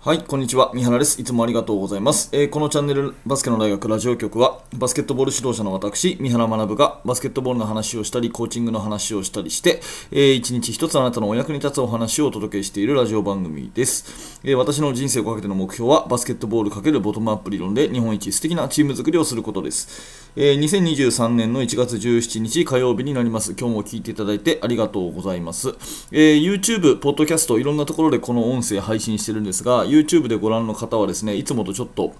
はい、こんにちは。三原です。いつもありがとうございます。えー、このチャンネル、バスケの大学ラジオ局は、バスケットボール指導者の私、三原学が、バスケットボールの話をしたり、コーチングの話をしたりして、えー、一日一つあなたのお役に立つお話をお届けしているラジオ番組です。えー、私の人生をかけての目標は、バスケットボール×ボトムアップ理論で日本一素敵なチーム作りをすることです。えー、2023年の1月17日火曜日になります。今日も聞いていただいてありがとうございます。えー、YouTube、Podcast、いろんなところでこの音声配信してるんですが、YouTube でご覧の方はですねいつもとちょっと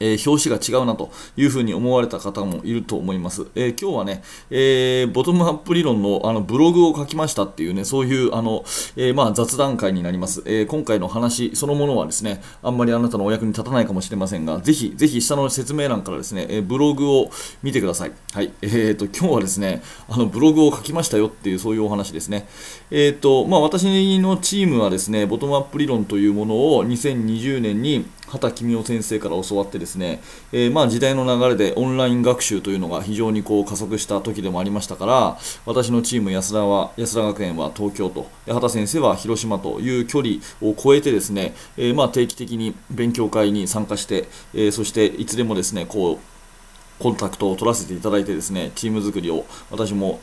えー、表紙が違うなというふうに思われた方もいると思います。えー、今日はね、えー、ボトムアップ理論のあのブログを書きましたっていうね、そういうあの、えまあ、雑談会になります、え今回の話そのものはですね、あんまりあなたのお役に立たないかもしれませんが、ぜひ、ぜひ下の説明欄からですね、えブログを見てください。はい。えーと、今日はですね、あのブログを書きましたよっていうそういうお話ですね。えっ、と、まあ、私のチームはですね、ボトムアップ理論というものを2020年に畑公夫先生から教わってですね、えー、まあ時代の流れでオンライン学習というのが非常にこう加速した時でもありましたから私のチーム安田は安田学園は東京と畑先生は広島という距離を超えてですね、えー、まあ定期的に勉強会に参加して、えー、そしていつでもですねこうコンタクトを取らせていただいてですねチーム作りを私も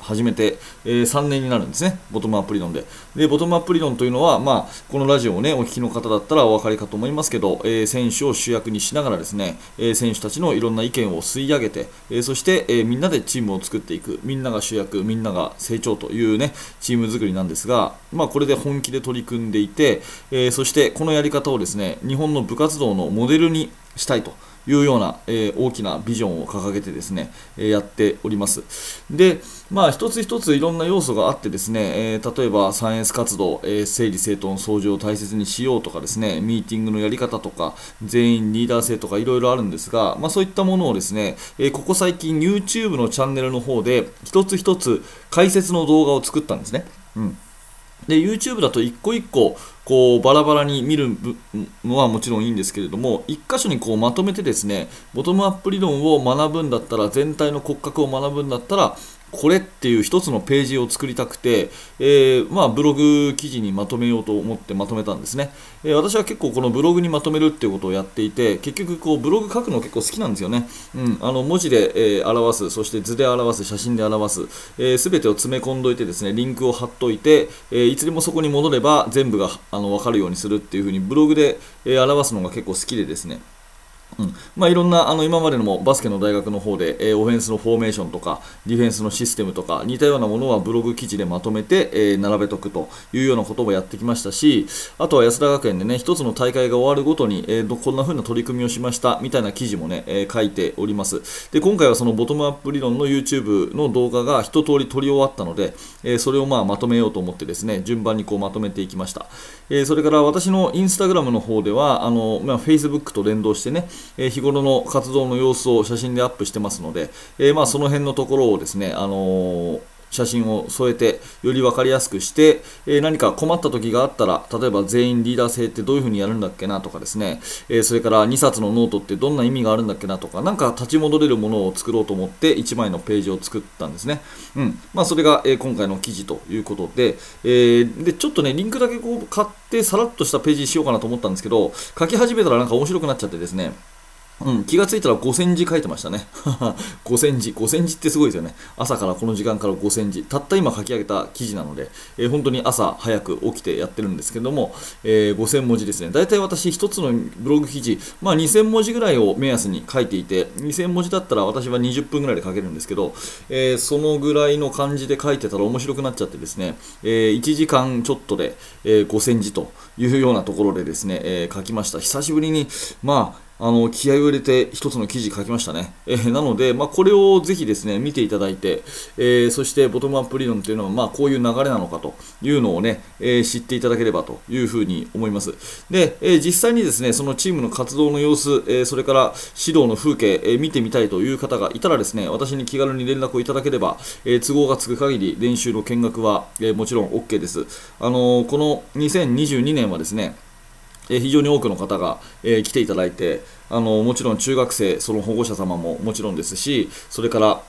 始めて、えー、3年になるんですね、ボトムアップ理論で。で、ボトムアップ理論というのは、まあ、このラジオをね、お聞きの方だったらお分かりかと思いますけど、えー、選手を主役にしながらですね、えー、選手たちのいろんな意見を吸い上げて、えそして、えみんなでチームを作っていく、みんなが主役、みんなが成長というね、チーム作りなんですが、まあ、これで本気で取り組んでいて、えそしてこのやり方をですね、日本の部活動のモデルにしたいと。いうような、えー、大きなビジョンを掲げてですね、えー、やっております。で、まあ、一つ一ついろんな要素があってですね、えー、例えばサイエンス活動、え整理整頓掃除を大切にしようとかですね、ミーティングのやり方とか、全員リーダー性とかいろいろあるんですが、まあ、そういったものをですね、えここ最近 YouTube のチャンネルの方で一つ一つ解説の動画を作ったんですね。うんで YouTube だと一個一個こうバラバラに見るのはもちろんいいんですけれども1箇所にこうまとめてですねボトムアップ理論を学ぶんだったら全体の骨格を学ぶんだったらこれっていう一つのページを作りたくて、えー、まあ、ブログ記事にまとめようと思ってまとめたんですね、えー、私は結構このブログにまとめるっていうことをやっていて結局こうブログ書くの結構好きなんですよね、うん、あの文字で、えー、表すそして図で表す写真で表す、えー、てを詰め込んどいてですねリンクを貼っといて、えいつでもそこに戻れば全部があの分かるようにするっていう風にブログで、え表すのが結構好きでですね。うん。まあ、いろんなあの今までのもバスケの大学の方で、えー、オフェンスのフォーメーションとかディフェンスのシステムとか似たようなものはブログ記事でまとめて、えー、並べとくというようなこともやってきましたしあとは安田学園でね一つの大会が終わるごとに、えー、こんな風な取り組みをしましたみたいな記事もね、え書いております。で今回はそのボトムアップ理論の YouTube の動画が一通り撮り終わったので、えそれをまあまとめようと思ってですね順番にこうまとめていきました、えそれから私のインスタグラムの方ではあの、まあ、Facebook と連動してねえ日頃の活動の様子を写真でアップしてますので、えまあ、その辺のところをですね、あの写真を添えてより分かりやすくして、えー、何か困った時があったら例えば全員リーダー制ってどういう風にやるんだっけなとかですね、えー、それから2冊のノートってどんな意味があるんだっけなとか何か立ち戻れるものを作ろうと思って1枚のページを作ったんですね、うん。まあ、それが、えー、今回の記事ということで,、えでちょっとねリンクだけこう買ってさらっとしたページにしようかなと思ったんですけど書き始めたらなんか面白くなっちゃってですねうん、気がついたら5000字書いてましたね。5000字。5000字ってすごいですよね。朝からこの時間から5000字。たった今書き上げた記事なので、えー、本当に朝早く起きてやってるんですけども、えー、5000文字ですね。大体私1つのブログ記事、まあ2000文字ぐらいを目安に書いていて、2000文字だったら私は20分ぐらいで書けるんですけど、えー、そのぐらいの感じで書いてたら面白くなっちゃってですね、え1時間ちょっとで、え5000字というようなところでですね、え書きました。久しぶりに、まあ、あの気合を入れて一つの記事書きましたね。えー、なので、まあ、これをぜひですね見ていただいて、えー、そしてボトムアップ理論というのは、まあ、こういう流れなのかというのをね、えー、知っていただければというふうに思います。で、え実際にですねそのチームの活動の様子、えそれから指導の風景、え見てみたいという方がいたらですね私に気軽に連絡をいただければ、え都合がつく限り練習の見学は、えもちろん OK です。あのこの2022年はですねえ非常に多くの方が、え来ていただいてあのもちろん中学生その保護者様ももちろんですしそれから、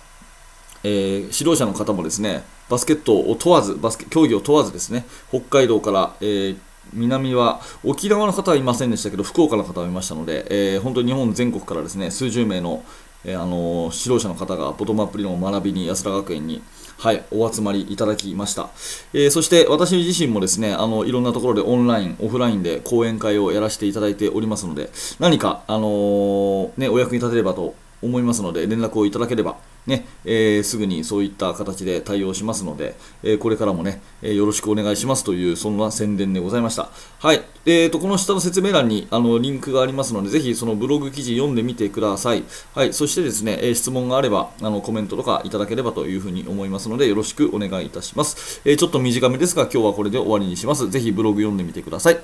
えー、指導者の方もですねバスケットを問わずバスケ競技を問わずですね北海道から、えー南は沖縄の方はいませんでしたけど福岡の方はいましたので、えー、本当に日本全国からですね数十名の、えー、あの指導者の方がボトムアップ理論を学びに安田学園にはい、お集まりいただきました。えー、そして私自身もですね、あの、いろんなところでオンライン、オフラインで講演会をやらせていただいておりますので、何か、あの、ね、お役に立てればと思いますので、連絡をいただければ、ね、えー、すぐにそういった形で対応しますので、えー、これからもね、えー、よろしくお願いしますという、そんな宣伝でございました。はい。えーと、この下の説明欄にあのリンクがありますので、ぜひそのブログ記事読んでみてください。はい。そしてですね、え質問があれば、あのコメントとかいただければというふうに思いますので、よろしくお願いいたします。えちょっと短めですが、今日はこれで終わりにします。ぜひブログ読んでみてください。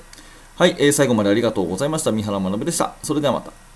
はい。え最後までありがとうございました。三原学でした。それではまた。